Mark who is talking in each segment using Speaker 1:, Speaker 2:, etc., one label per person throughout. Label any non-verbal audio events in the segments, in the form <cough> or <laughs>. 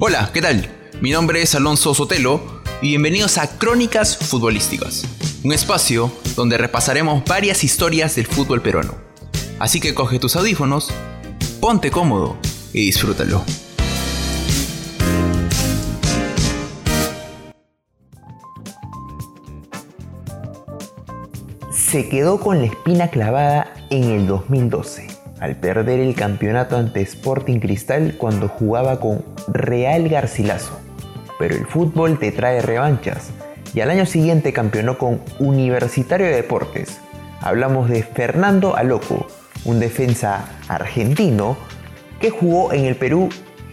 Speaker 1: Hola, ¿qué tal? Mi nombre es Alonso Sotelo y bienvenidos a Crónicas Futbolísticas, un espacio donde repasaremos varias historias del fútbol peruano. Así que coge tus audífonos, ponte cómodo y disfrútalo.
Speaker 2: Se quedó con la espina clavada en el 2012 al perder el campeonato ante Sporting Cristal cuando jugaba con Real Garcilaso. Pero el fútbol te trae revanchas y al año siguiente campeonó con Universitario de Deportes. Hablamos de Fernando Aloco, un defensa argentino que jugó en el Perú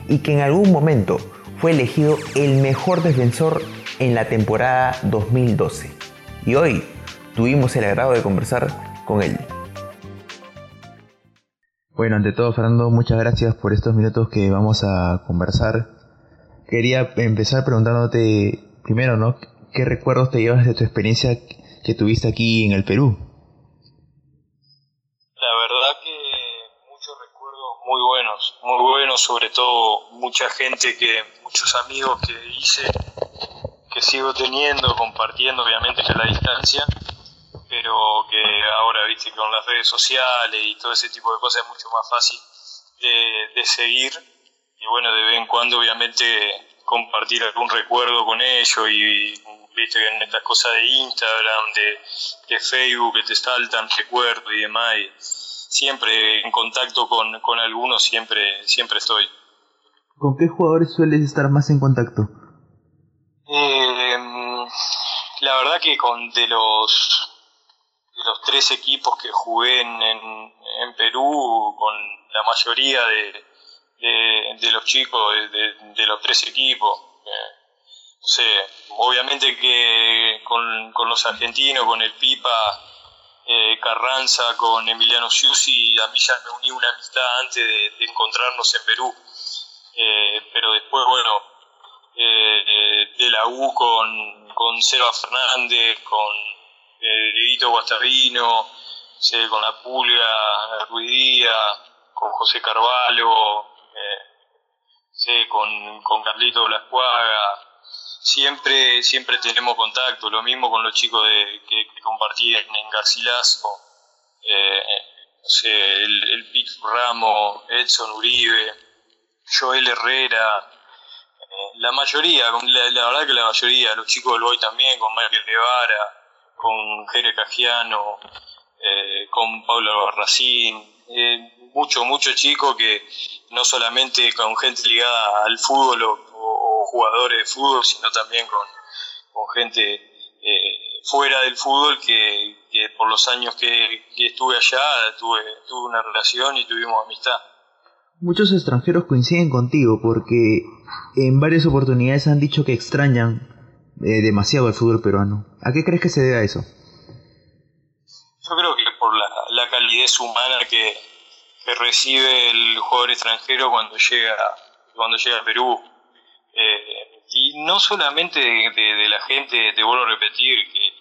Speaker 2: y que en algún momento fue elegido el mejor defensor en la temporada 2012. Y hoy tuvimos el agrado de conversar con él.
Speaker 1: Bueno, ante todo, Fernando, muchas gracias por estos minutos que vamos a conversar. Quería empezar preguntándote primero, ¿no? ¿Qué recuerdos te llevas de tu experiencia que tuviste aquí en el Perú?
Speaker 3: La verdad que muchos recuerdos muy buenos, muy buenos, sobre todo mucha gente que, muchos amigos que hice, que sigo teniendo, compartiendo obviamente a la distancia pero que ahora, viste, con las redes sociales y todo ese tipo de cosas es mucho más fácil de, seguir y bueno, de vez en cuando obviamente compartir algún recuerdo con ellos y viste en estas cosas de Instagram, de, Facebook que te saltan recuerdos y demás y siempre en contacto con, con algunos siempre, siempre estoy.
Speaker 1: ¿Con qué jugadores sueles estar más en contacto?
Speaker 3: Eh, la verdad que con de los de los tres equipos que jugué en, en, Perú, con la mayoría de, de, los chicos de, los tres equipos. Eh, obviamente que con, con, los argentinos, con el Pipa, eh, Carranza, con Emiliano Siusi, a mí ya me uní una amistad antes de, encontrarnos en Perú. Eh, pero después, bueno, eh, de la U con, con Seba Fernández, con eh, Dieguito Guastavino, con la Pulga, Ruidía, con José Carvalho, eh, con, con Carlito Blascuaga, siempre, siempre tenemos contacto, lo mismo con los chicos de, que, compartían en Garcilaso, eh, el, el Ramos, Edson Uribe, Joel Herrera, eh, la mayoría, la, la, verdad que la mayoría, los chicos del Boy también, con Michael Guevara, con Jere Cajiano, eh, con Pablo Barracín, eh, mucho, mucho chico que no solamente con gente ligada al fútbol o, jugadores de fútbol, sino también con, con gente eh, fuera del fútbol que, por los años que, estuve allá tuve, tuve una relación y tuvimos amistad.
Speaker 1: Muchos extranjeros coinciden contigo porque en varias oportunidades han dicho que extrañan eh, demasiado el fútbol peruano. ¿A qué crees que se debe a eso?
Speaker 3: Yo creo que por la, la calidez humana que, que, recibe el jugador extranjero cuando llega, cuando llega a Perú. Eh, y no solamente de, la gente, te vuelvo a repetir, que,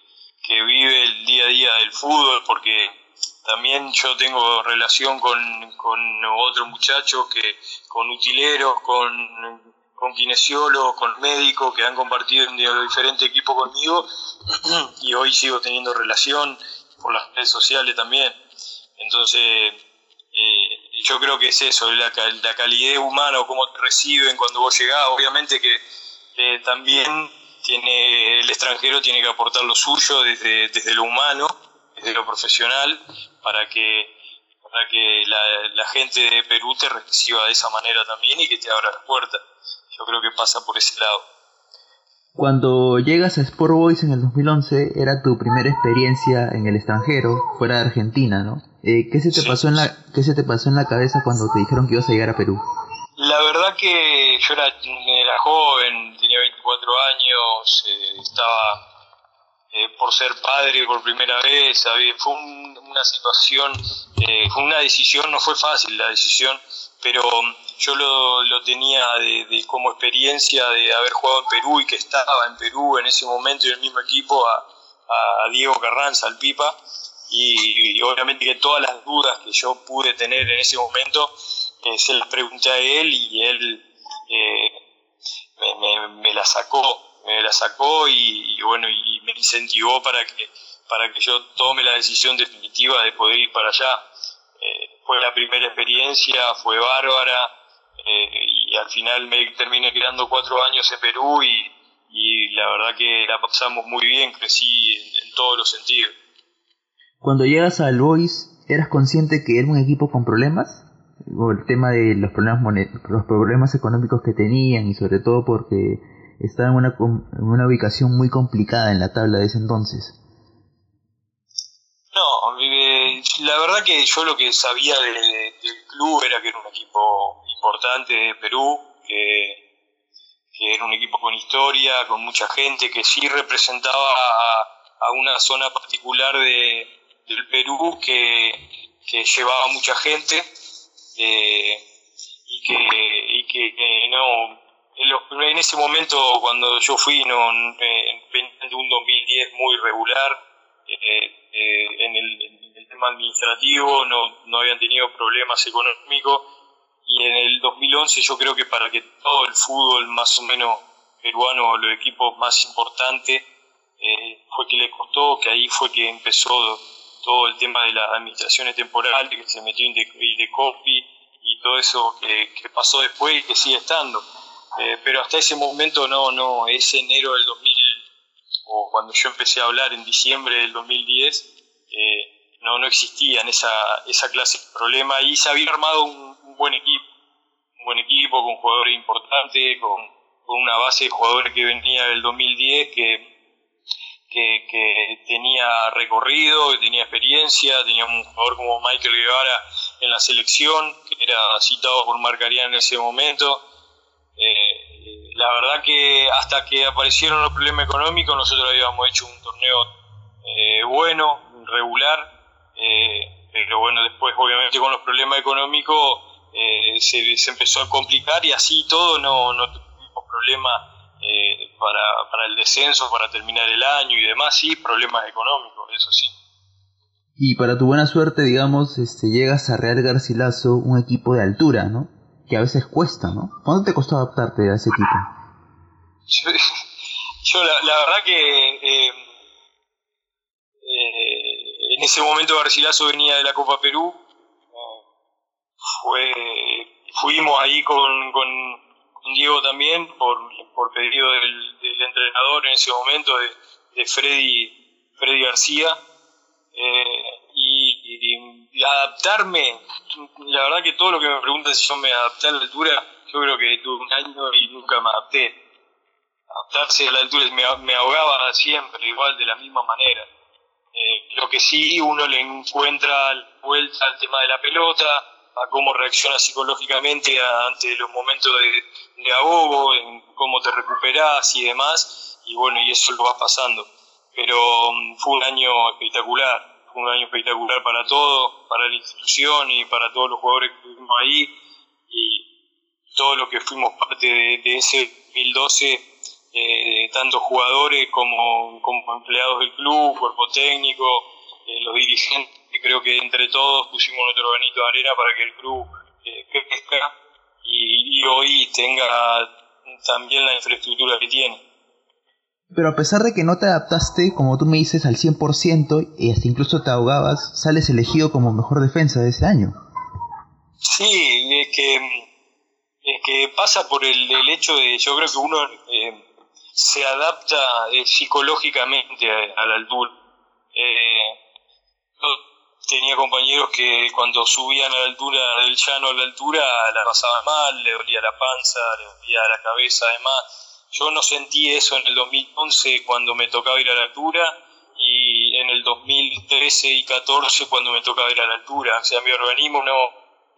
Speaker 3: que vive el día a día del fútbol, porque también yo tengo relación con, con otros muchachos, que, con utileros, con con kinesiólogos, con médicos que han compartido en diferentes equipos conmigo <clears throat> y hoy sigo teniendo relación por las redes sociales también. Entonces, eh, yo creo que es eso, la, la calidez humana o cómo reciben cuando vos llegás. Obviamente que también tiene el extranjero tiene que aportar lo suyo desde, desde lo humano, desde lo profesional, para que para que la, la gente de Perú te reciba de esa manera también y que te abra las puertas yo creo que pasa por ese lado.
Speaker 1: Cuando llegas a Sport Boys en el 2011, era tu primera experiencia en el extranjero, fuera de Argentina, ¿no? Eh, ¿qué, se te pasó en la, ¿Qué se te pasó en la cabeza cuando te dijeron que ibas a llegar a Perú?
Speaker 3: La verdad que yo era, era joven, tenía 24 años, eh, estaba eh, por ser padre por primera vez, fue una situación, fue una decisión, no fue fácil la decisión, pero yo lo, tenía de, como experiencia de haber jugado en Perú y que estaba en Perú en ese momento en el mismo equipo a, Diego Carranza, al Pipa, y, obviamente que todas las dudas que yo pude tener en ese momento eh, se las pregunté a él y él eh, me, la sacó, me la sacó y, bueno, y me incentivó para que, para que yo tome la decisión definitiva de poder ir para allá. Eh, fue la primera experiencia, fue bárbara eh, y al final me terminé quedando cuatro años en Perú y, la verdad que la pasamos muy bien, crecí en, todos los sentidos.
Speaker 1: Cuando llegas al Boys, ¿eras consciente que era un equipo con problemas? O el tema de los problemas, los problemas económicos que tenían y sobre todo porque estaba en una, en una ubicación muy complicada en la tabla de ese entonces.
Speaker 3: No, la verdad que yo lo que sabía del club era que era un equipo importante de Perú, que, era un equipo con historia, con mucha gente, que sí representaba a, una zona particular de, del Perú que, llevaba mucha gente eh, y que, y que no en, ese momento cuando yo fui no, en, en un 2010 muy regular eh, eh, en, el, tema administrativo, no, no habían tenido problemas económicos y en el 2011 yo creo que para que todo el fútbol más o menos peruano, los equipos más importantes, eh, fue que le costó, que ahí fue que empezó todo el tema de las administraciones temporales, que se metió en de, copy y todo eso que, pasó después y que sigue estando. Eh, pero hasta ese momento no, no, ese enero del 2000 o cuando yo empecé a hablar en diciembre del 2010, eh, no, no existían esa, esa clase de problemas y se había armado un, buen equipo, un buen equipo con jugadores importantes, con, una base de jugadores que venía del 2010 que, que, que, tenía recorrido, que tenía experiencia, teníamos un jugador como Michael Guevara en la selección, que era citado por Marcarían en ese momento. Eh, la verdad que hasta que aparecieron los problemas económicos nosotros habíamos hecho un torneo eh, bueno, regular, eh, pero bueno, después obviamente con los problemas económicos eh, se, empezó a complicar y así todo no, no tuvimos problemas para, para el descenso, para terminar el año y demás, sí, problemas económicos, eso sí.
Speaker 1: Y para tu buena suerte, digamos, este, llegas a Real Garcilaso, un equipo de altura, ¿no? que a veces cuesta, ¿no? ¿Cuándo te costó adaptarte a ese equipo?
Speaker 3: Yo, <laughs> la, verdad que eh, eh, en ese momento Garcilaso venía de la Copa Perú. Fue, fuimos ahí con, con, Diego también por, por pedido del, entrenador en ese momento, de, de Freddy, Freddy García. Eh, y, adaptarme, la verdad que todo lo que me preguntan si yo me adapté a la altura, yo creo que tuve un año y nunca me adapté. Adaptarse a la altura me, me ahogaba siempre, igual, de la misma manera. Eh, lo que sí uno le encuentra vuelta al tema de la pelota, a cómo reacciona psicológicamente ante los momentos de, de en cómo te recuperas y demás, y bueno, y eso lo va pasando. Pero mm, fue un año espectacular, un año espectacular para todos, para la institución y para todos los jugadores que estuvimos ahí y todos los que fuimos parte de, ese 2012, eh, tanto jugadores como, como, empleados del club, cuerpo técnico, eh, los dirigentes, creo que entre todos pusimos nuestro granito de arena para que el club eh, crezca y, y hoy tenga también la infraestructura que tiene.
Speaker 1: Pero a pesar de que no te adaptaste, como tú me dices, al 100% y hasta incluso te ahogabas, sales elegido como mejor defensa de ese año.
Speaker 3: Sí, es que, es que pasa por el, hecho de, yo creo que uno eh, se adapta eh, psicológicamente a, la altura. Eh, tenía compañeros que cuando subían a la altura del llano a la altura la pasaban mal, le dolía la panza, le dolía la cabeza además yo no sentí eso en el 2011 cuando me tocaba ir a la altura y en el 2013 y 14 cuando me tocaba ir a la altura. O sea, mi organismo no,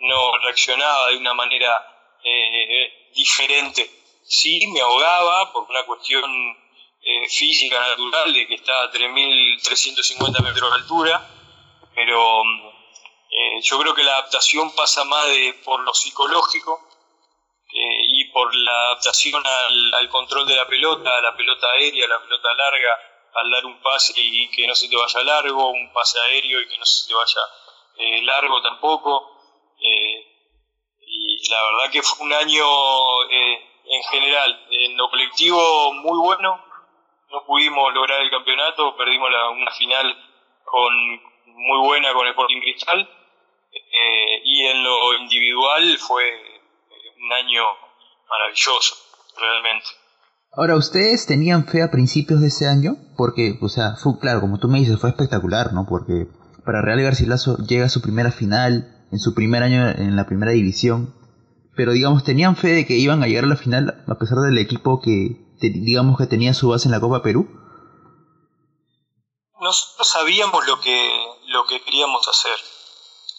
Speaker 3: no reaccionaba de una manera eh, diferente. Sí, me ahogaba por una cuestión eh, física natural de que estaba a 3.350 metros de altura, pero eh, yo creo que la adaptación pasa más de, por lo psicológico y por la adaptación al, control de la pelota, a la pelota aérea, a la pelota larga, al dar un pase y que no se te vaya largo, un pase aéreo y que no se te vaya eh, largo tampoco. Eh, y la verdad que fue un año en general, en lo colectivo muy bueno, no pudimos lograr el campeonato, perdimos la, una final con muy buena con el Sporting Cristal eh, y en lo individual fue un año maravilloso, realmente.
Speaker 4: Ahora, ¿ustedes tenían fe a principios de ese año? Porque, o sea, fue, claro, como tú me dices, fue espectacular, ¿no? Porque para Real Garcilaso llega a su primera final, en su primer año en la primera división, pero digamos, ¿tenían fe de que iban a llegar a la final a pesar del equipo que, digamos, que tenía su base en la Copa Perú?
Speaker 3: Nosotros sabíamos lo que, lo que queríamos hacer.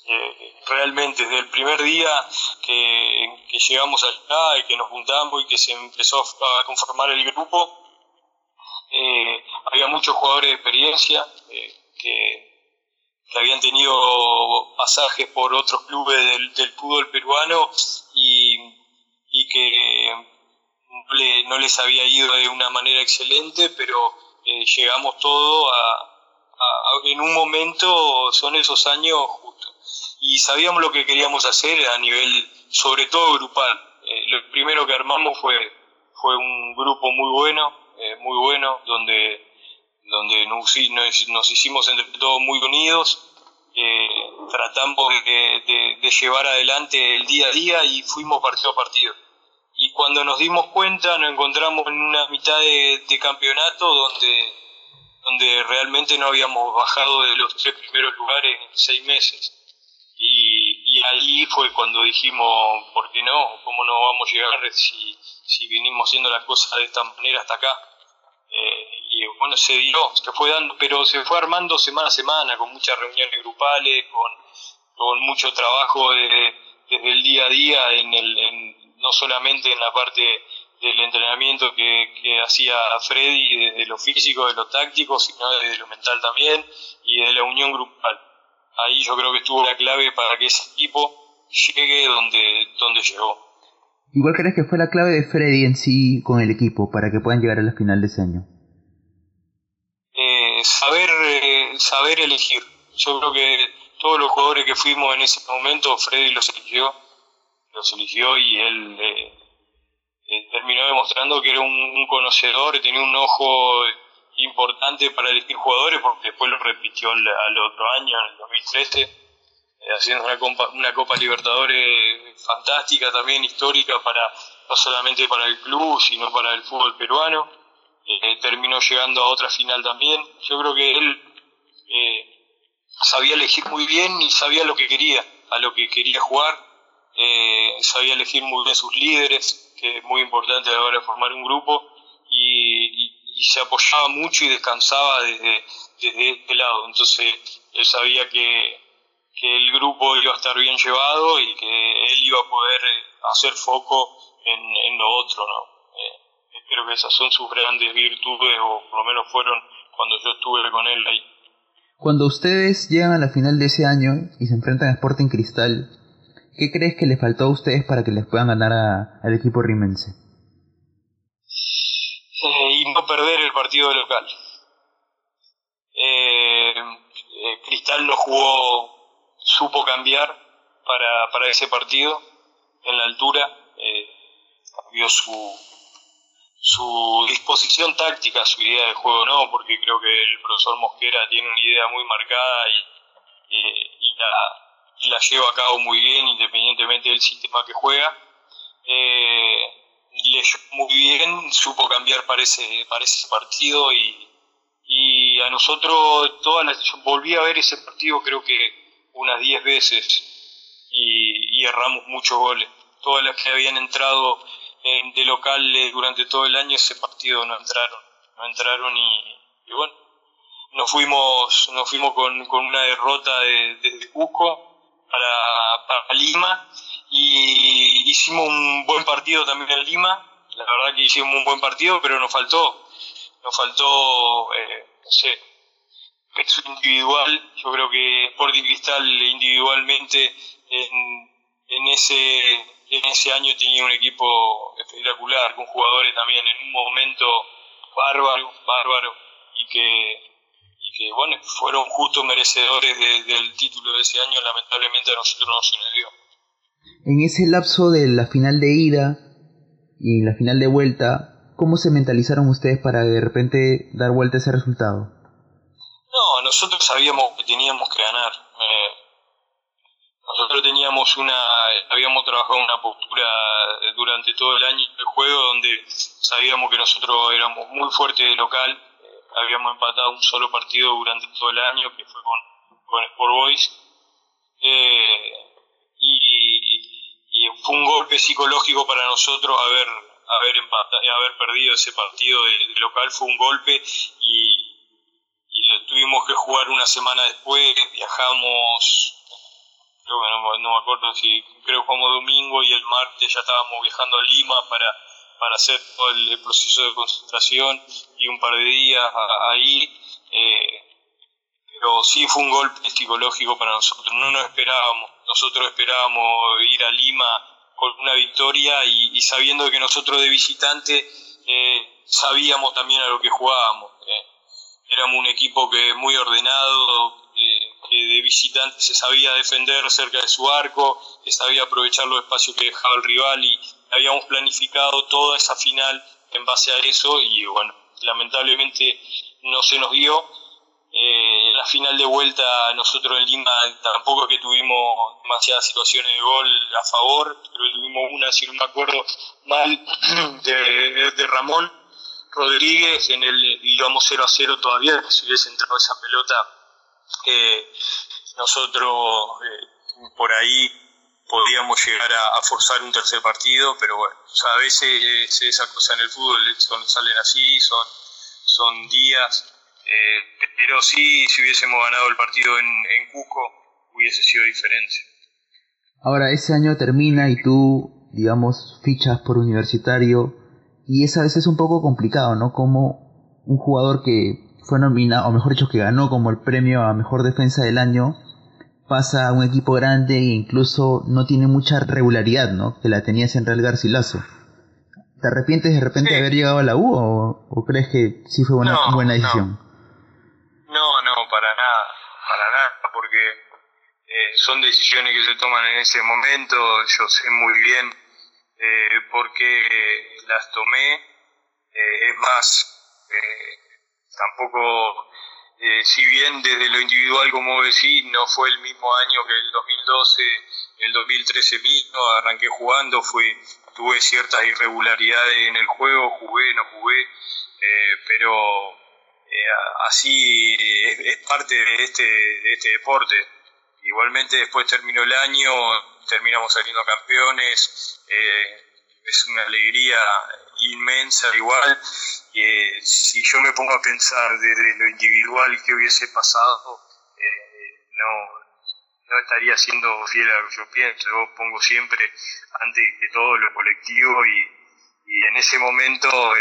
Speaker 3: Eh, realmente, desde el primer día que, llegamos acá y que nos juntamos y que se empezó a conformar el grupo, eh, había muchos jugadores de experiencia eh, que que habían tenido pasajes por otros clubes del, fútbol peruano y, que no les había ido de una manera excelente, pero llegamos todo a, en un momento, son esos años justos. Y sabíamos lo que queríamos hacer a nivel, sobre todo grupal. Eh, lo primero que armamos fue, fue un grupo muy bueno, eh, muy bueno, donde donde nos, hicimos entre todos muy unidos, eh, tratamos de, llevar adelante el día a día y fuimos partido a partido. Y cuando nos dimos cuenta nos encontramos en una mitad de, campeonato donde, donde realmente no habíamos bajado de los tres primeros lugares en seis meses. Y, ahí fue cuando dijimos, ¿por qué no? ¿Cómo no vamos a llegar si, si vinimos haciendo las cosas de esta manera hasta acá? Eh, y bueno, se dio, se fue dando, pero se fue armando semana a semana, con muchas reuniones grupales, con, con mucho trabajo desde el día a día, en el, no solamente en la parte del entrenamiento que, que hacía Freddy, desde lo físico, de lo táctico, sino desde lo mental también, y de la unión grupal. Ahí yo creo que estuvo la clave para que ese equipo llegue donde, donde llegó.
Speaker 4: Igual crees que fue la clave de Freddy en sí con el equipo para que puedan llegar a la final de ese año.
Speaker 3: Eh, saber, eh, saber elegir. Yo creo que todos los jugadores que fuimos en ese momento, Freddy los eligió, los eligió y él eh, terminó demostrando que era un, conocedor, tenía un ojo importante para elegir jugadores, porque después lo repitió al, otro año, en el 2013 eh, haciendo una Copa, una Copa Libertadores fantástica también, histórica, para no solamente para el club, sino para el fútbol peruano. Eh, terminó llegando a otra final también. Yo creo que él eh, sabía elegir muy bien y sabía lo que quería, a lo que quería jugar. Sabía elegir muy bien sus líderes, que es muy importante a la hora de formar un grupo, y, se apoyaba mucho y descansaba desde, desde este lado. Entonces él sabía que que el grupo iba a estar bien llevado y que él iba a poder eh, hacer foco en, lo otro, ¿no? Eh, que esas son sus grandes virtudes, o por lo menos fueron cuando yo estuve con él ahí.
Speaker 4: Cuando ustedes llegan a la final de ese año y se enfrentan a Sporting Cristal, ¿qué crees que les faltó a ustedes para que les puedan ganar al equipo rimense?
Speaker 3: Eh, y no perder el partido local. Cristal no jugó supo cambiar para, para ese partido en la altura, eh, cambió su, su disposición táctica, su idea de juego no, porque creo que el profesor Mosquera tiene una idea muy marcada y, y, la, la, lleva a cabo muy bien independientemente del sistema que juega. Eh, leyó muy bien, supo cambiar para ese, para ese partido y, y a nosotros, todas las, volví a ver ese partido creo que unas 10 veces y, erramos muchos goles. Todas las que habían entrado de locales durante todo el año, ese partido no entraron. No entraron y, bueno, nos fuimos, nos fuimos con, una derrota desde Cusco para, para Lima y hicimos un buen partido también en Lima. La verdad que hicimos un buen partido, pero nos faltó, nos faltó, eh, no sé, peso individual. Yo creo que Sporting Cristal individualmente en, en, ese, en ese año tenía un equipo espectacular, con jugadores también en un momento bárbaro, bárbaro, y que, que bueno, fueron justos merecedores del título de ese año, lamentablemente a nosotros no se nos dio.
Speaker 4: En ese lapso de la final de ida,
Speaker 1: y la final de vuelta, ¿cómo se mentalizaron ustedes para de repente dar vuelta a ese resultado?
Speaker 3: No, nosotros sabíamos que teníamos que ganar. Eh, nosotros teníamos una, habíamos trabajado una postura durante todo el año de juego donde sabíamos que nosotros éramos muy fuertes de local, habíamos empatado un solo partido durante todo el año que fue con, con Sport Boys. Eh, y, fue un golpe psicológico para nosotros haber haber haber perdido ese partido de, local fue un golpe y, lo tuvimos que jugar una semana después viajamos creo que no, me acuerdo si creo que jugamos domingo y el martes ya estábamos viajando a Lima para para hacer todo el, proceso de concentración y un par de días ahí eh, pero sí fue un golpe psicológico para nosotros no nos esperábamos nosotros esperábamos ir a Lima con una victoria y, sabiendo que nosotros de visitante eh, sabíamos también a lo que jugábamos. Eh. Éramos un equipo que muy ordenado, eh, que de visitante se sabía defender cerca de su arco, que sabía aprovechar los espacios que dejaba el rival y habíamos planificado toda esa final en base a eso y bueno, lamentablemente no se nos dio. Eh, la final de vuelta nosotros en Lima tampoco es que tuvimos demasiadas situaciones de gol a favor, pero tuvimos una, si no me acuerdo mal, <clears throat> de, Ramón Rodríguez, en el íbamos 0 a 0 todavía, si hubiese entrado esa pelota, eh, nosotros eh, por ahí podíamos llegar a, forzar un tercer partido, pero bueno, a veces esas cosas en el fútbol son, salen así, son, son días eh, pero sí, si hubiésemos ganado el partido en, en Cusco, hubiese sido diferente.
Speaker 1: Ahora, ese año termina y tú, digamos, fichas por universitario, y esa vez es un poco complicado, ¿no? Como un jugador que fue nominado, o mejor dicho, que ganó como el premio a mejor defensa del año, pasa a un equipo grande e incluso no tiene mucha regularidad, ¿no? Que la tenías en Real Garcilaso. ¿Te arrepientes de repente de haber llegado a la U o, crees que sí fue una buena decisión?
Speaker 3: son decisiones que se toman en ese momento, yo sé muy bien eh, por qué las tomé, eh, es más, eh, tampoco, eh, si bien desde lo individual, como decís, no fue el mismo año que el 2012, el 2013 mismo, arranqué jugando, fui, tuve ciertas irregularidades en el juego, jugué, no jugué, pero así es, es, parte de este, de este deporte. Igualmente después terminó el año, terminamos saliendo campeones, eh, es una alegría inmensa igual. Eh, si yo me pongo a pensar desde lo individual que hubiese pasado, eh, no, no estaría siendo fiel a lo que yo pienso. Yo pongo siempre antes que todo lo colectivo y, y en ese momento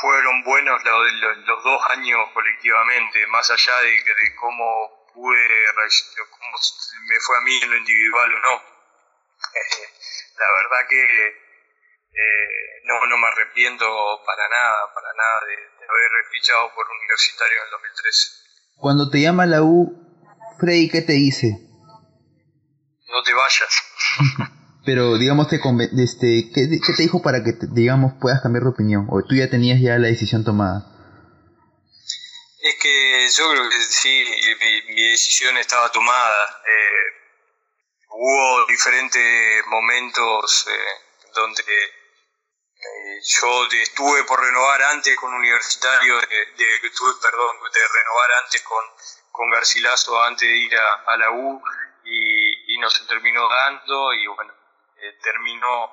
Speaker 3: fueron buenos los, los, dos años colectivamente, más allá de, de cómo pude cómo me fue a mí en lo individual o no. la verdad que eh, no, no me arrepiento para nada, para nada de, haber fichado por Universitario en el 2013.
Speaker 1: Cuando te llama la U, Freddy, ¿qué te dice?
Speaker 3: No te vayas. <laughs>
Speaker 1: Pero digamos, te este, ¿qué, ¿qué, te dijo para que, digamos, puedas cambiar de opinión? ¿O tú ya tenías ya la decisión tomada?
Speaker 3: Es que yo creo que sí, mi, decisión estaba tomada. Eh, hubo diferentes momentos eh, donde eh, yo estuve por renovar antes con Universitario, de, estuve, perdón, de renovar antes con, con Garcilaso antes de ir a, la U y, y, no se terminó dando y bueno, terminó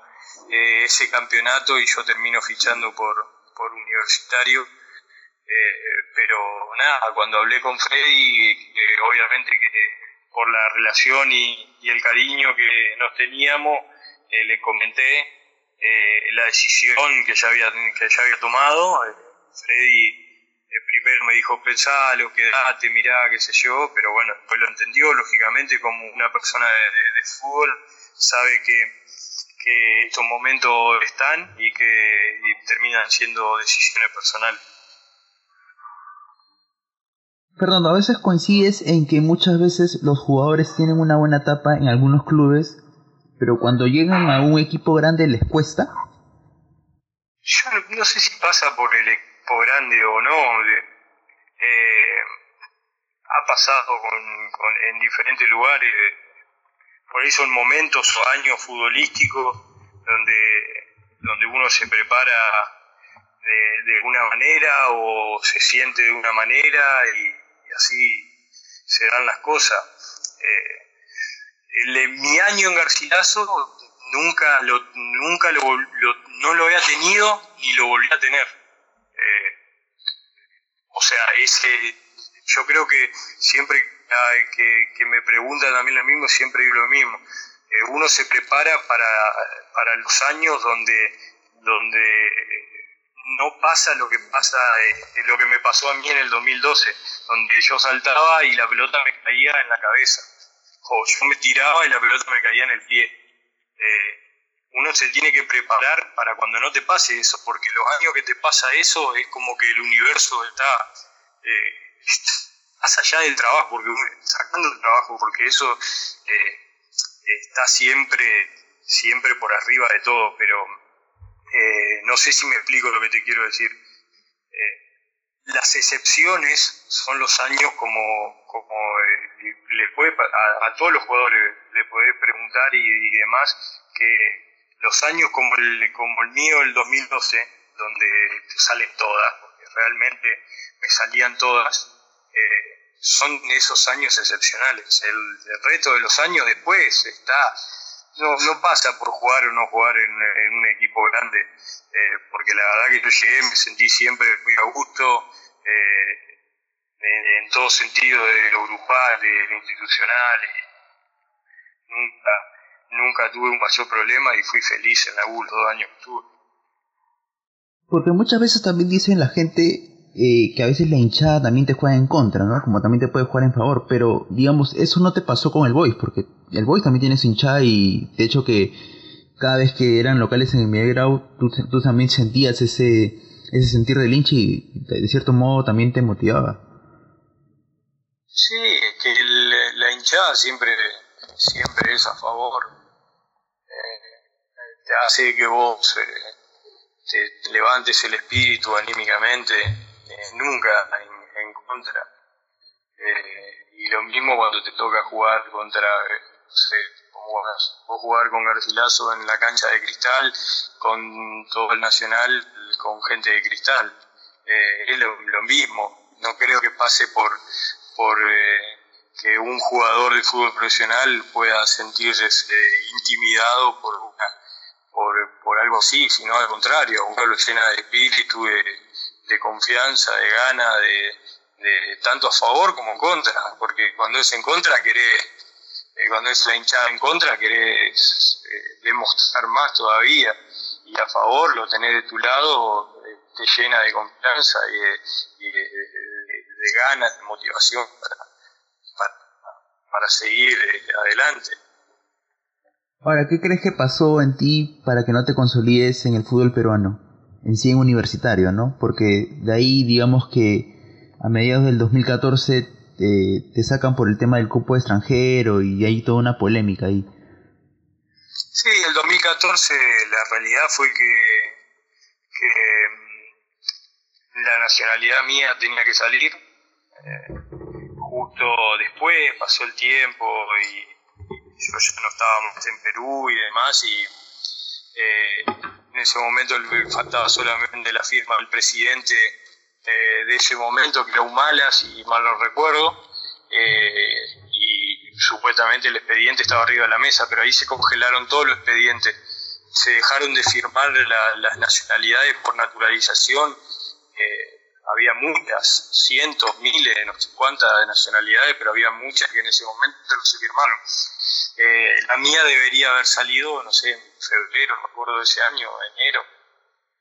Speaker 3: ese campeonato y yo termino fichando por, por Universitario. Eh, pero nada, cuando hablé con Freddy, eh, obviamente que por la relación y, el cariño que nos teníamos, eh, le comenté la decisión que ya había, que ya había tomado. Freddy primero me dijo, pensalo, quedate, mirá, qué sé yo, pero bueno, después lo entendió, lógicamente, como una persona de, fútbol, sabe que, que estos momentos están y que terminan siendo decisiones personales.
Speaker 1: Fernando, a veces coincides en que muchas veces los jugadores tienen una buena etapa en algunos clubes pero cuando llegan a un equipo grande les cuesta.
Speaker 3: Yo no, sé si pasa por el equipo grande o no. Eh, ha pasado con, en diferentes lugares. Por ahí son momentos o años futbolísticos donde, donde uno se prepara de, una manera o se siente de una manera y, así se dan las cosas. Eh, mi año en Garcilaso nunca lo, nunca lo, no lo había tenido ni lo volví a tener. Eh, o sea, ese, yo creo que siempre que, que, me preguntan también lo mismo, siempre digo lo mismo. Eh, uno se prepara para, para los años donde, donde no pasa lo que pasa, eh, lo que me pasó a mí en el 2012, donde yo saltaba y la pelota me caía en la cabeza, o yo me tiraba y la pelota me caía en el pie. Eh, uno se tiene que preparar para cuando no te pase eso, porque los años que te pasa eso es como que el universo está eh, <laughs> más allá del trabajo, porque sacando el trabajo, porque eso está siempre, siempre por arriba de todo, pero eh, no sé si me explico lo que te quiero decir. Eh, las excepciones son los años como, como eh, le puede, a, todos los jugadores le puede preguntar y, demás, que los años como el, como el mío, el 2012, donde te salen todas, porque realmente me salían todas, son esos años excepcionales. El, el reto de los años después está no, no pasa por jugar o no jugar en, un equipo grande, eh, porque la verdad que yo llegué, me sentí siempre muy a gusto, eh, en, todo sentido, de lo grupal, de lo institucional, nunca, nunca tuve un mayor problema y fui feliz en la U los dos años que tuve.
Speaker 1: Porque muchas veces también dicen la gente eh, que a veces la hinchada también te juega en contra, ¿no? Como también te puede jugar en favor, pero digamos, eso no te pasó con el Boys, porque el Boys también tiene su hinchada y de hecho que cada vez que eran locales en el Miguel tú, tú también sentías ese, ese sentir del hincha y de cierto modo también te motivaba.
Speaker 3: Sí, que la hinchada siempre, siempre es a favor. Eh, te hace que vos eh, te levantes el espíritu anímicamente eh, nunca en, contra. Y lo mismo cuando te toca jugar contra, eh, no sé, o jugar con Garcilaso en la cancha de cristal, con todo el nacional, con gente de cristal. es lo, mismo. No creo que pase por, por que un jugador de fútbol profesional pueda sentirse intimidado por, por, por algo así, sino al contrario, uno lo llena de espíritu, de, de confianza, de gana, de, de, tanto a favor como en contra, porque cuando es en contra querés, eh, cuando es la hinchada en contra querés eh, demostrar más todavía, y a favor lo tenés de tu lado, eh, te llena de confianza y de, ganas, de motivación para, para, seguir adelante.
Speaker 1: Ahora, ¿qué crees que pasó en ti para que no te consolides en el fútbol peruano? en sí en universitario, ¿no? Porque de ahí, digamos que a mediados del 2014 te, sacan por el tema del cupo extranjero y hay toda una polémica ahí.
Speaker 3: Sí, el 2014 la realidad fue que, mm, la nacionalidad mía tenía que salir. Eh, justo después pasó el tiempo y, yo ya no estaba en Perú y demás y eh, en ese momento faltaba solamente la firma del presidente eh, de ese momento, que era Humalas, y mal no recuerdo, eh, y supuestamente el expediente estaba arriba de la mesa, pero ahí se congelaron todos los expedientes, se dejaron de firmar las nacionalidades por naturalización, eh, había muchas, cientos, miles, no sé cuántas nacionalidades, pero había muchas que en ese momento no se firmaron. Eh, la mía debería haber salido, no sé, en febrero, me acuerdo de ese año, enero,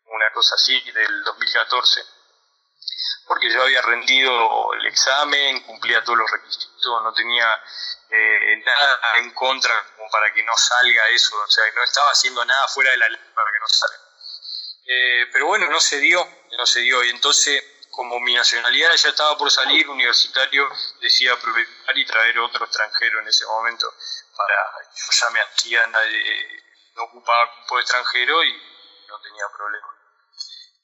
Speaker 3: una cosa así, del 2014. Porque yo había rendido el examen, cumplía todos los requisitos, no tenía eh, nada en contra como para que no salga eso, o sea, no estaba haciendo nada fuera de la ley para que no salga. Eh, pero bueno, no se dio, no se dio, y entonces como mi nacionalidad ya estaba por salir, universitario decía aprovechar y traer otro extranjero en ese momento. para yo ya me hacía, no ocupaba cupo extranjero y no tenía problema.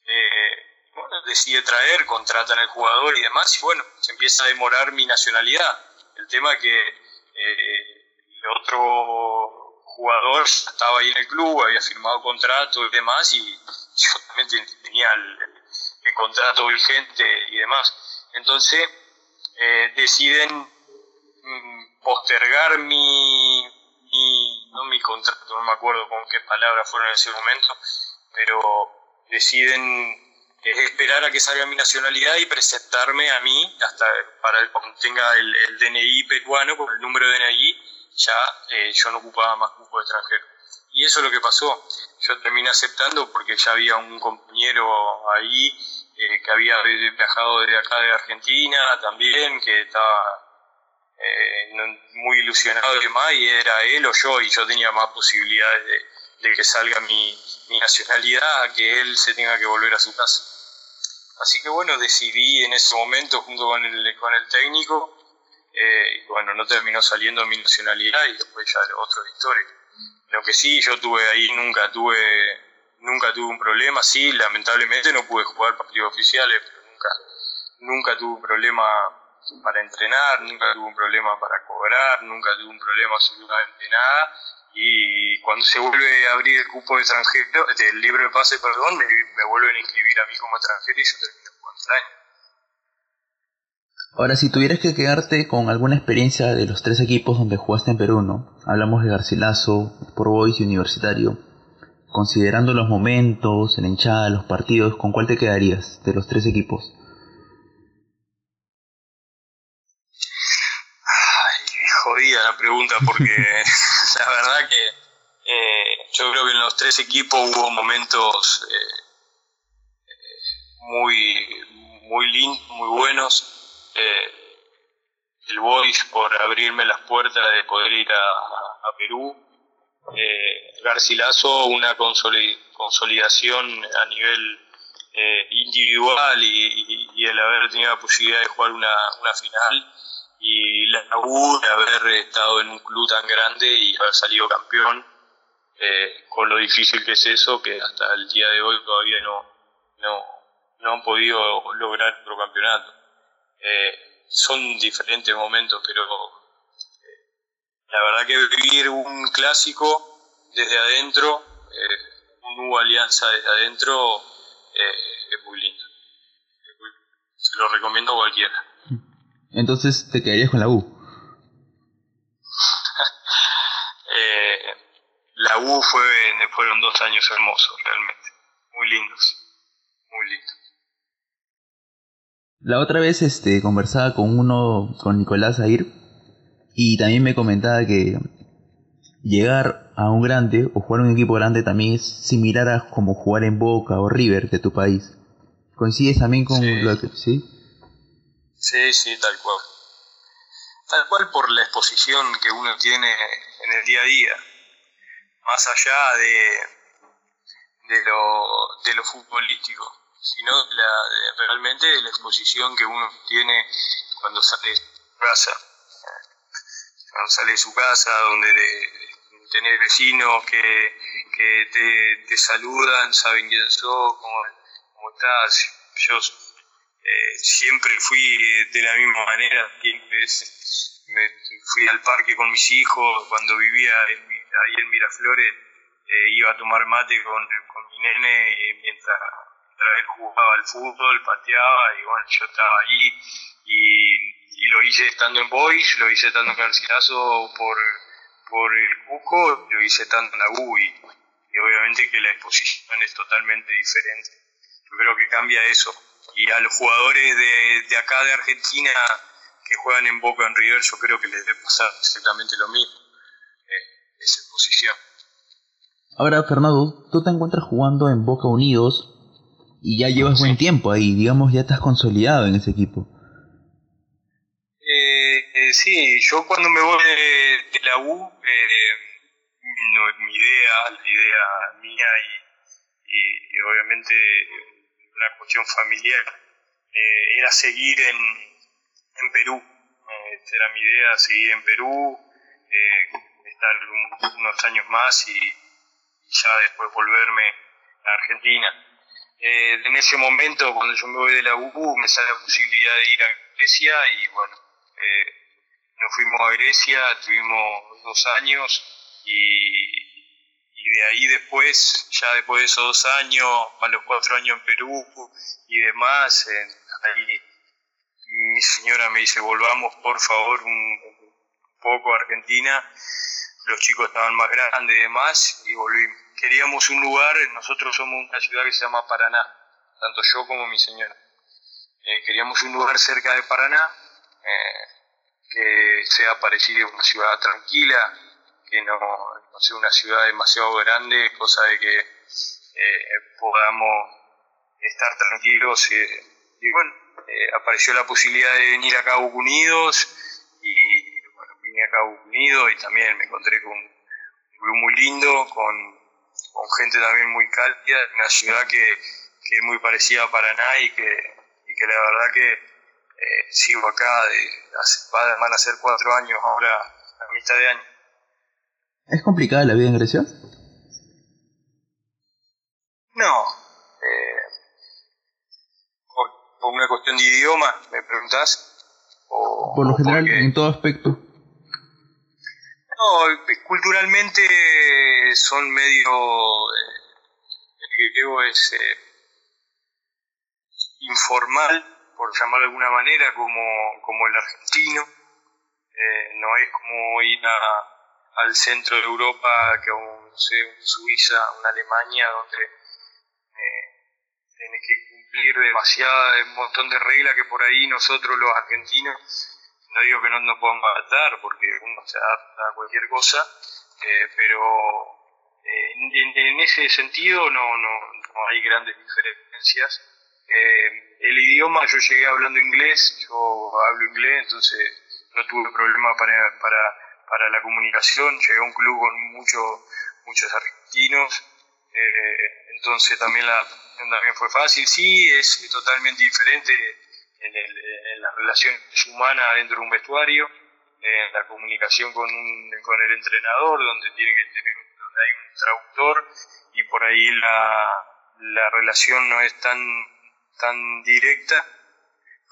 Speaker 3: Eh, bueno, decide traer, contratan al jugador y demás, y bueno, se empieza a demorar mi nacionalidad. El tema que eh, el otro jugador estaba ahí en el club, había firmado contrato y demás, y yo tenía el, contrato vigente y demás. Entonces eh, deciden mm, postergar mi, no mi contrato, no me acuerdo con qué palabras fueron en ese momento, pero deciden esperar a que salga mi nacionalidad y presentarme a mí hasta para el, cuando tenga el, DNI peruano con el número de DNI ya eh, yo no ocupaba más cupo extranjero. Y eso es lo que pasó. Yo terminé aceptando porque ya había un compañero ahí eh, que había viajado de acá de Argentina también que estaba eh, muy ilusionado y demás y era él o yo y yo tenía más posibilidades de, de que salga mi, mi nacionalidad que él se tenga que volver a su casa. Así que bueno, decidí en ese momento junto con el, con el técnico, eh, bueno, no terminó saliendo mi nacionalidad y después ya otro historia. Lo que sí, yo tuve ahí, nunca tuve, nunca tuve un problema, sí, lamentablemente no pude jugar partidos oficiales, pero nunca, nunca tuve un problema para entrenar, nunca tuve un problema para cobrar, nunca tuve un problema absolutamente nada y cuando se vuelve a abrir el cupo de extranjero, el libro de pase, perdón, me, vuelven a inscribir a mí como extranjero y yo termino jugando el año.
Speaker 4: Ahora, si tuvieras que quedarte con alguna experiencia de los tres equipos donde jugaste en Perú, ¿no? Hablamos de Garcilaso, Sport Boys y Universitario. Considerando los momentos, la hinchada, los partidos, ¿con cuál te quedarías de los tres equipos?
Speaker 3: jodida la pregunta porque <laughs> <laughs> la verdad que eh, yo creo que en los tres equipos hubo momentos eh, muy, muy lindos, muy buenos. Eh, el Boys por abrirme las puertas de poder ir a, Perú. Garcilaso, una consolidación a nivel individual y, el haber tenido la posibilidad de jugar una, una final y la U de haber estado en un club tan grande y haber salido campeón, eh, con lo difícil que es eso, que hasta el día de hoy todavía no, no, no han podido lograr otro campeonato. Eh, son diferentes momentos, pero eh, la verdad que vivir un clásico desde adentro, un U Alianza desde adentro, es muy lindo. Se lo recomiendo a cualquiera.
Speaker 4: Entonces te quedarías con la U. <laughs>
Speaker 3: eh, la U fue, fueron dos años hermosos, realmente. Muy lindos. Muy lindos.
Speaker 4: La otra vez este, conversaba con uno, con Nicolás Air, y también me comentaba que llegar a un grande o jugar a un equipo grande también es similar a como jugar en Boca o River de tu país. ¿Coincides también con lo que... ¿sí?
Speaker 3: Sí, sí, tal cual. Tal cual por la exposición que uno tiene en el día a día. Más allá de, de, lo, de lo futbolístico, sino la, realmente de la exposición que uno tiene cuando sale de su casa. Cuando sale de su casa, donde de, tener vecinos que, que te, te, saludan, saben quién sos, cómo, cómo estás. Yo eh, siempre fui de la misma manera, me fui al parque con mis hijos, cuando vivía ahí en Miraflores, eh, iba a tomar mate con, con mi nene mientras, él jugaba al fútbol, pateaba, y bueno, yo estaba ahí, y, y lo hice estando en Boys, lo hice estando en Garcilaso por, por el Cuco, lo hice estando en la U, y, y obviamente que la exposición es totalmente diferente. Yo creo que cambia eso y a los jugadores de, acá de Argentina que juegan en Boca en River, yo creo que les debe pasar exactamente lo mismo, eh, esa posición.
Speaker 4: Ahora, Fernando, tú te encuentras jugando en Boca Unidos y ya llevas buen tiempo ahí, digamos, ya estás consolidado en ese equipo.
Speaker 3: Eh, eh, sí, yo cuando me voy de, la U, no es mi idea, la idea mía y obviamente una cuestión familiar, eh, era seguir en, en Perú. Eh, era mi idea, seguir en Perú. Eh, unos años más y ya después volverme a Argentina. Eh, en ese momento, cuando yo me voy de la UBU, me sale la posibilidad de ir a Grecia y bueno, nos fuimos a Grecia, tuvimos dos años y, de ahí después, ya después de esos dos años, más los cuatro años en Perú y demás, ahí mi señora me dice, volvamos por favor un, poco a Argentina, los chicos estaban más grandes y demás, y volvimos. Queríamos un lugar, nosotros somos una ciudad que se llama Paraná, tanto yo como mi señora. Eh, queríamos un lugar cerca de Paraná, eh, que sea parecido a una ciudad tranquila, que no, sea una ciudad demasiado grande, cosa de que eh, podamos estar tranquilos. y bueno, apareció la posibilidad de venir acá a Unidos y bueno, vine a Unidos y también me encontré con un club muy lindo, con, gente también muy cálida, una ciudad que, es muy parecida a Paraná y que, la verdad que eh, sigo acá, de, van a ser cuatro años ahora, a mitad de año.
Speaker 1: ¿Es complicada la vida en Grecia?
Speaker 3: No, eh, por, una cuestión de idioma, me preguntás.
Speaker 1: O, por lo general, en todo aspecto.
Speaker 3: No, culturalmente son medio. Eh, el griego es eh, informal, por llamarlo de alguna manera, como, como el argentino. Eh, no es como ir a, al centro de Europa, que un, no sé, un Suiza, una Alemania, donde tienes que cumplir demasiada, un montón de reglas que por ahí nosotros los argentinos no digo que no nos podamos adaptar, porque uno se adapta a cualquier cosa, eh, pero eh, en, ese sentido no, no, no hay grandes diferencias. Eh, el idioma, yo llegué hablando inglés, yo hablo inglés, entonces no tuve problema para, para, para la comunicación, llegué a un club con muchos muchos argentinos, entonces también la también fue fácil, sí, es totalmente diferente en, el, en las relaciones humanas dentro de un vestuario, en la comunicación con, un, con el entrenador, donde tiene que tener donde hay un traductor y por ahí la, la relación no es tan, tan directa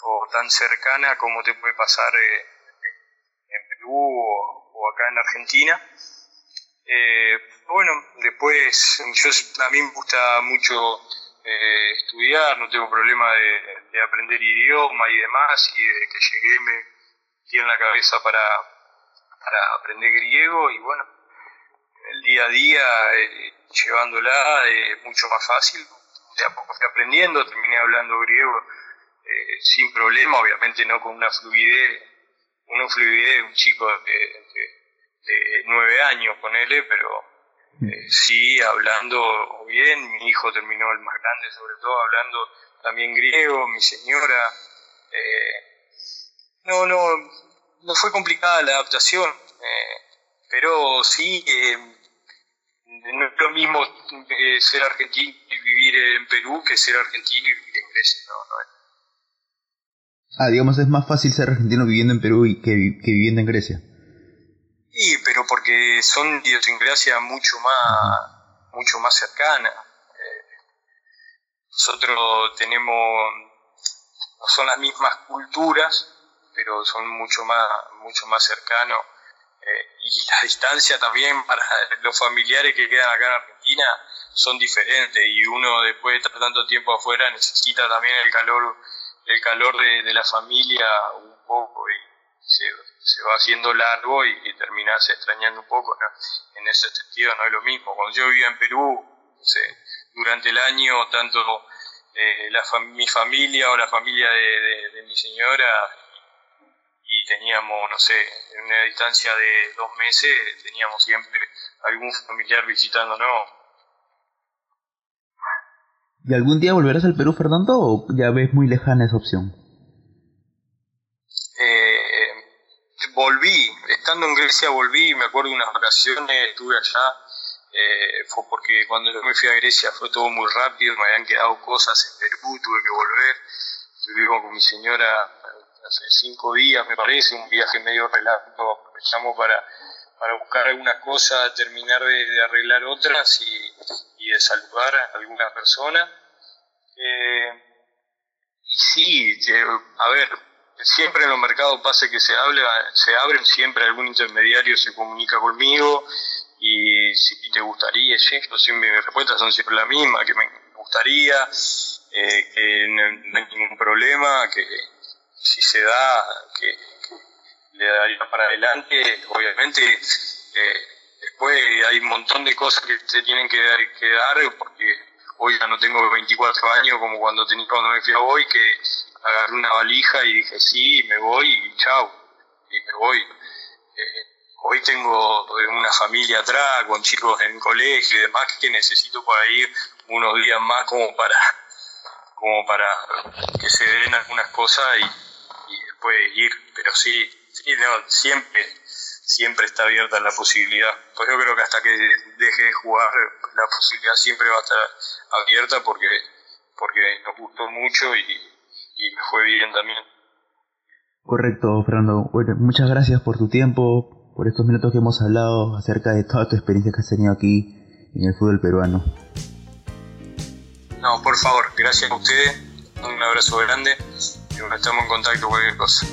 Speaker 3: o tan cercana como te puede pasar eh, en Perú o, acá en Argentina. Eh, bueno, después yo, a mí me gusta mucho eh, estudiar, no tengo problema de, aprender idioma y demás, y desde que llegué me tiene la cabeza para, para aprender griego y bueno, el día a día eh, llevándola es mucho más fácil, de a poco fui aprendiendo, terminé hablando griego sin problema, obviamente no con una fluidez, una fluidez, un chico de, de nueve años con él, pero eh, sí, hablando bien, mi hijo terminó el más grande, sobre todo hablando también griego, mi señora. Eh, no, no, no fue complicada la adaptación, eh, pero sí, no es lo mismo ser argentino y vivir en Perú que ser argentino y vivir en Grecia. No, no
Speaker 1: Ah, digamos, es más fácil ser argentino viviendo en Perú que, que viviendo en Grecia.
Speaker 3: Sí, pero porque son idiosincrasia mucho más, mucho más cercana. Eh, nosotros tenemos, no son las mismas culturas, pero son mucho más, mucho más cercanos. Eh, y la distancia también para los familiares que quedan acá en Argentina son diferentes y uno después de estar tanto tiempo afuera necesita también el calor el calor de, de la familia un poco y se, se va haciendo largo y, y, terminás extrañando un poco. En ese sentido no es lo mismo. Cuando yo vivía en Perú, durante el año, tanto eh, la mi familia o la familia de, de, mi señora, y teníamos, no sé, en una distancia de dos meses, teníamos siempre algún familiar visitándonos.
Speaker 1: ¿Y algún día volverás al Perú, Fernando, o ya ves muy lejana esa opción?
Speaker 3: volví, estando en Grecia volví, me acuerdo de unas vacaciones, estuve allá, eh, fue porque cuando yo me fui a Grecia fue todo muy rápido, me habían quedado cosas en Perú, tuve que volver, vivimos con mi señora hace cinco días me parece, un viaje medio relámpago, aprovechamos para, para buscar algunas cosas, terminar de, arreglar otras y, y, de saludar a alguna persona. Eh, y sí, a ver, siempre en los mercados pasa que se, hable, se abren, siempre algún intermediario se comunica conmigo y si te gustaría, sí, mis respuestas son siempre las mismas, que me gustaría, eh, que no, hay ningún problema, que si se da, que, le daría para adelante, obviamente eh, después hay un montón de cosas que se tienen que, dar porque hoy ya no tengo 24 años como cuando tenía cuando me fui a hoy que agarré una valija y dije sí, me voy y chao, y me voy. Eh, hoy tengo una familia atrás, con chicos en colegio y demás que necesito para ir unos días más como para como para que se den algunas cosas y, después ir, pero sí, sí siempre siempre está abierta la posibilidad. Pues yo creo que hasta que deje de jugar la posibilidad siempre va a estar abierta porque porque nos gustó mucho y, y me fue bien también.
Speaker 1: Correcto, Fernando. Bueno, muchas gracias por tu tiempo, por estos minutos que hemos hablado acerca de toda tu experiencia que has tenido aquí en el fútbol peruano.
Speaker 3: No, por favor, gracias a ustedes, un abrazo grande y estamos en contacto con cualquier cosa.